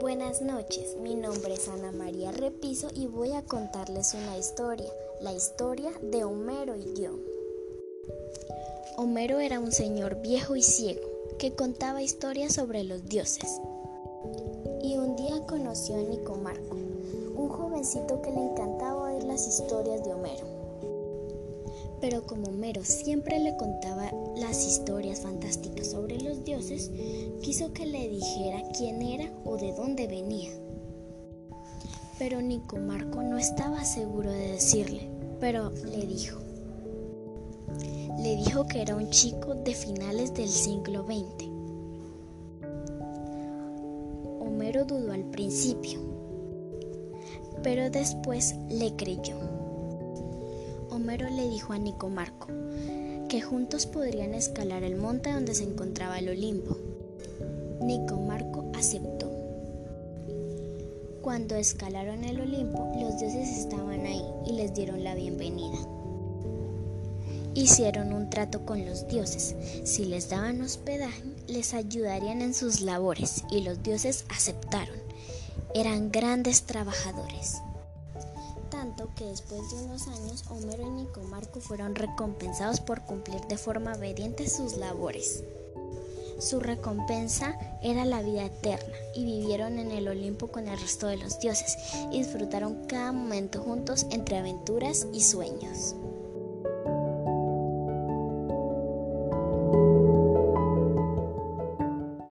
Buenas noches, mi nombre es Ana María Repiso y voy a contarles una historia, la historia de Homero y yo. Homero era un señor viejo y ciego que contaba historias sobre los dioses. Y un día conoció a Nicomarco, un jovencito que le encantaba oír las historias de Homero. Pero como Homero siempre le contaba las historias fantásticas sobre los dioses, quiso que le dijera quién era o de dónde venía. Pero Nicomarco no estaba seguro de decirle, pero le dijo. Le dijo que era un chico de finales del siglo XX. Homero dudó al principio, pero después le creyó. Le dijo a Nicomarco que juntos podrían escalar el monte donde se encontraba el Olimpo. Nicomarco aceptó. Cuando escalaron el Olimpo, los dioses estaban ahí y les dieron la bienvenida. Hicieron un trato con los dioses. Si les daban hospedaje, les ayudarían en sus labores y los dioses aceptaron. Eran grandes trabajadores que después de unos años Homero y Nicomarco fueron recompensados por cumplir de forma obediente sus labores. Su recompensa era la vida eterna y vivieron en el Olimpo con el resto de los dioses y disfrutaron cada momento juntos entre aventuras y sueños.